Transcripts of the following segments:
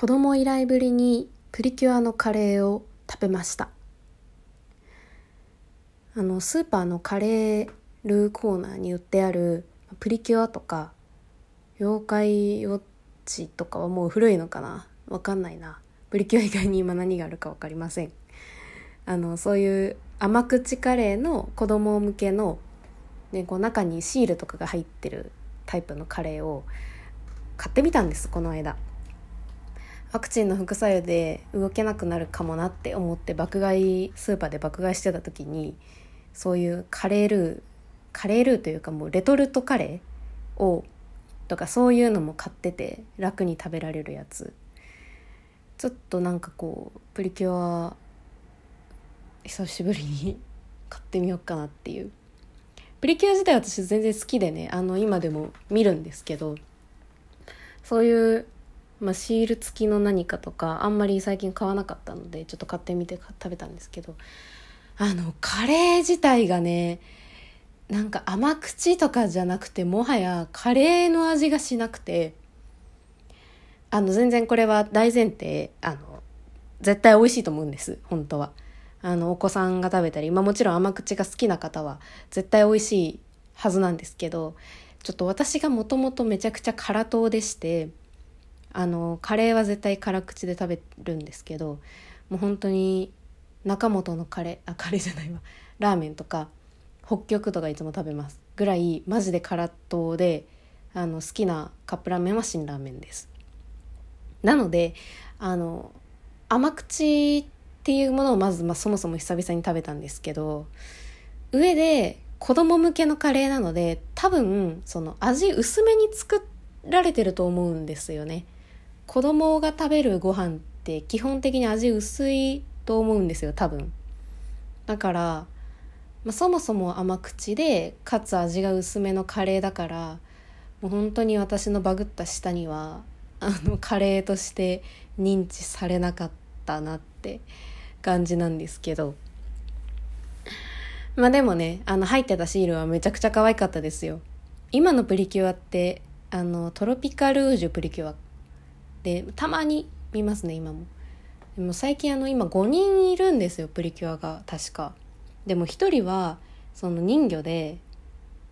子供以来ぶりにプリキュアのカレーを食べました。あのスーパーのカレールーコーナーに売ってあるプリキュアとか妖怪ウォッチとかはもう古いのかな？わかんないな。プリキュア以外に今何があるか分かりません。あのそういう甘口カレーの子供向けの、ね、こう中にシールとかが入ってるタイプのカレーを買ってみたんですこの間。ワクチンの副作用で動けなくなるかもなって思って爆買いスーパーで爆買いしてた時にそういうカレールーカレールーというかもうレトルトカレーをとかそういうのも買ってて楽に食べられるやつ。ちょっとなんかこうプリキュア久しぶりに買ってみようかなっていう。プリキュア自体私全然好きでねあの今でも見るんですけどそういう、まあ、シール付きの何かとかあんまり最近買わなかったのでちょっと買ってみて食べたんですけどあのカレー自体がねなんか甘口とかじゃなくてもはやカレーの味がしなくてあの全然これは大前提あの絶対美味しいと思うんです本当は。あのお子さんが食べたり、まあ、もちろん甘口が好きな方は絶対美味しいはずなんですけどちょっと私がもともとめちゃくちゃ辛党でしてあのカレーは絶対辛口で食べるんですけどもう本当に中本のカレーあカレーじゃないわ。ラーメンとか北極とかいつも食べますぐらいマジで辛党であの好きなカップラーメンは辛ラーメンです。なのであの甘口っていうものをまず、まあ、そもそも久々に食べたんですけど上で子供向けのカレーなので多分その味薄めに作られてると思うんですよね。子供が食べるご飯って基本的に味薄いと思うんですよ多分。だからまあ、そもそも甘口でかつ味が薄めのカレーだからもう本当に私のバグった舌にはあのカレーとして認知されなかったなって感じなんですけど。まあでもねあの入ってたシールはめちゃくちゃ可愛かったですよ。今のプリキュアってあのトロピカルージュプリキュアでたまに見ますね今も。でも最近あの今5人いるんですよプリキュアが確か。でも一人はその人魚で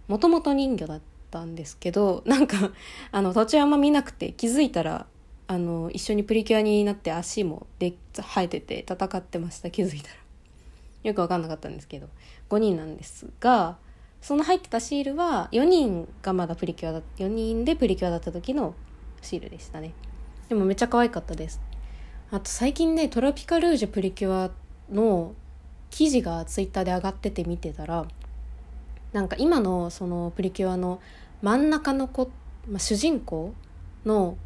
もともと人魚だったんですけどなんかあの途中あんま見なくて気づいたらあの一緒にプリキュアになって足もで生えてて戦ってました気づいたら。よく分かんなかったんですけど5人なんですがその入ってたシールは4人がまだプリキュアだ4人でプリキュアだった時のシールでしたね。でもめっちゃ可愛かったです。あと最近ねトロピカルージュプリキュアの記事がツイッターで上がってて見てたらなんか今のそのプリキュアの真ん中の子、まあ、主人公の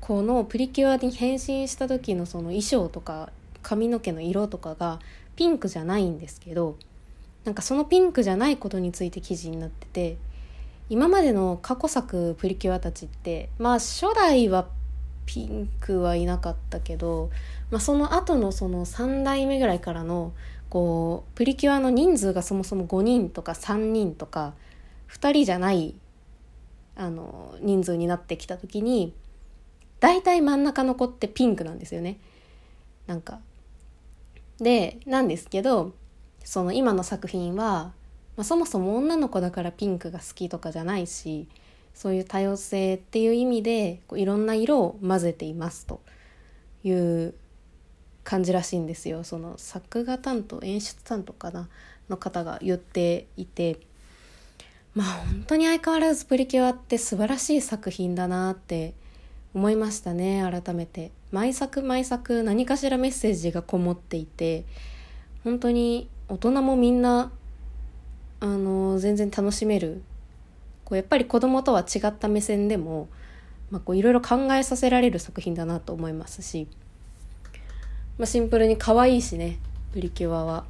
子のプリキュアに変身した時のその衣装とか髪の毛の色とかがピンクじゃないんですけどなんかそのピンクじゃないことについて記事になってて今までの過去作プリキュアたちってまあ初代はピンクはいなかったけど、まあ、その後のその3代目ぐらいからのこうプリキュアの人数がそもそも5人とか3人とか2人じゃないあの人数になってきた時に大体真ん中の子ってピンクなんですよね。なんかでなんですけどその今の作品は、まあ、そもそも女の子だからピンクが好きとかじゃないしそういう多様性っていう意味でこういろんな色を混ぜていますと。いう感じらしいんですよ。その作画担当演出担当かなの方が言っていて。まあ本当に相変わらずプリキュアって素晴らしい作品だなって思いましたね改めて。毎作毎作何かしらメッセージがこもっていて。本当に大人もみんなあの全然楽しめるこうやっぱり子供とは違った目線でもいろいろ考えさせられる作品だなと思いますしまあ、シンプルに可愛いしねプリキュアは。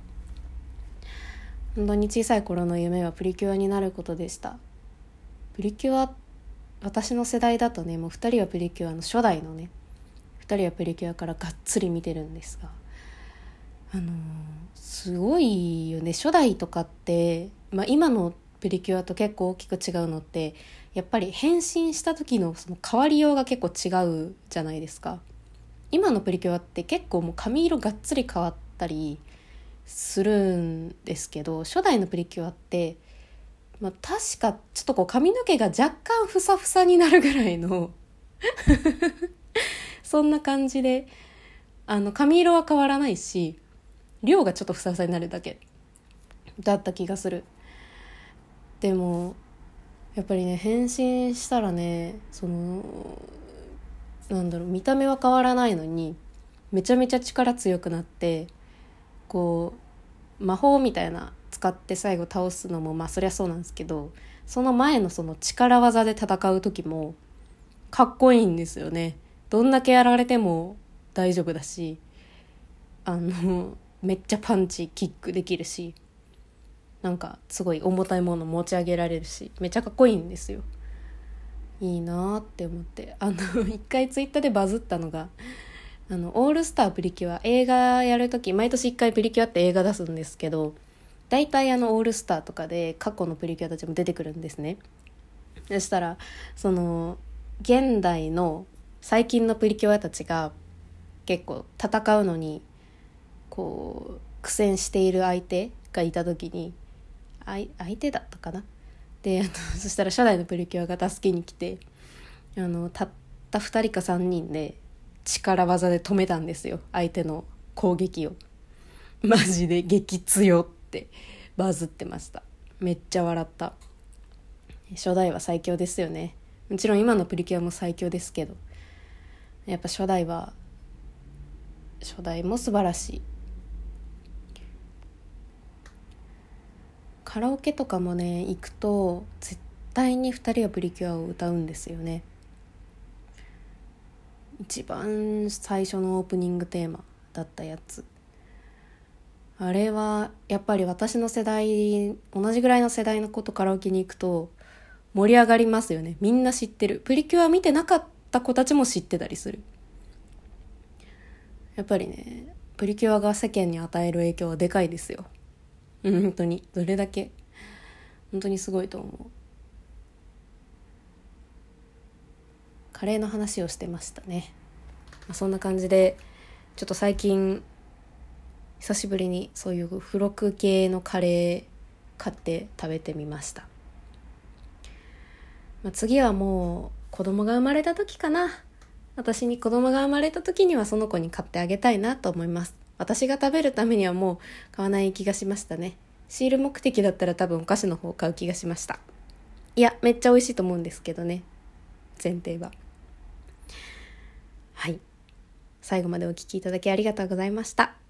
本当に小さい頃の夢はプリキュアになることでした。プリキュア私の世代だとねもう2人はプリキュアの初代のね2人はプリキュアからがっつり見てるんですがあのー、すごいよね初代とかって、まあ、今のプリキュアと結構大きく違うのってやっぱり変身した時のその変わりようが結構違うじゃないですか。今のプリキュアって結構もう髪色がっつり変わったりするんですけど初代のプリキュアって、まあ、確かちょっとこう髪の毛が若干ふさふさになるぐらいの そんな感じであの髪色は変わらないし量がちょっとふさふさになるだけだった気がする。でもやっぱりね変身したらねそのなんだろう見た目は変わらないのにめちゃめちゃ力強くなってこう魔法みたいな使って最後倒すのもまあそりゃそうなんですけどその前のその力技で戦う時もかっこいいんですよね。どんだけやられても大丈夫だしあのめっちゃパンチキックできるしなんかすごい重たいもの持ち上げられるしめちゃかっこいいんですよ。いいなって思って。あの 一回ツイッターでバズったのがあのオールスタープリキュア映画やる時毎年1回プリキュアって映画出すんですけど大体あのオールスターとかで過去のプリキュアたちも出てくるんですね。そしたらその現代の最近のプリキュアたちが結構戦うのにこう苦戦している相手がいた時に相手だったかな？であの そしたら初代のプリキュアが助けに来てあのたった2人か3人で力技で止めたんですよ。相手の攻撃を。マジで激強ってバズってました。めっちゃ笑った。初代は最強ですよね。もちろん今のプリキュアも最強ですけどやっぱ初代は初代も素晴らしい。カラオケとかもね行くと絶対に2人はプリキュアを歌うんですよね。一番最初のオープニングテーマだったやつ。あれはやっぱり私の世代同じぐらいの世代の子とカラオケに行くと盛り上がりますよね。みんな知ってる。プリキュア見てなかった子たちも知ってたりする。やっぱりねプリキュアが世間に与える影響はでかいですよ。本当に。どれだけ？本当にすごいと思う。カレーの話をしてましたね、まあ、そんな感じでちょっと最近久しぶりにそういう付録系のカレー買って食べてみました、まあ、次はもう子供が生まれた時かな。私に子供が生まれた時にはその子に買ってあげたいなと思います。私が食べるためにはもう買わない気がしましたね。シール目的だったら多分お菓子の方を買う気がしました。いや、めっちゃ美味しいと思うんですけどね。前提は。はい。最後までお聴きいただきありがとうございました。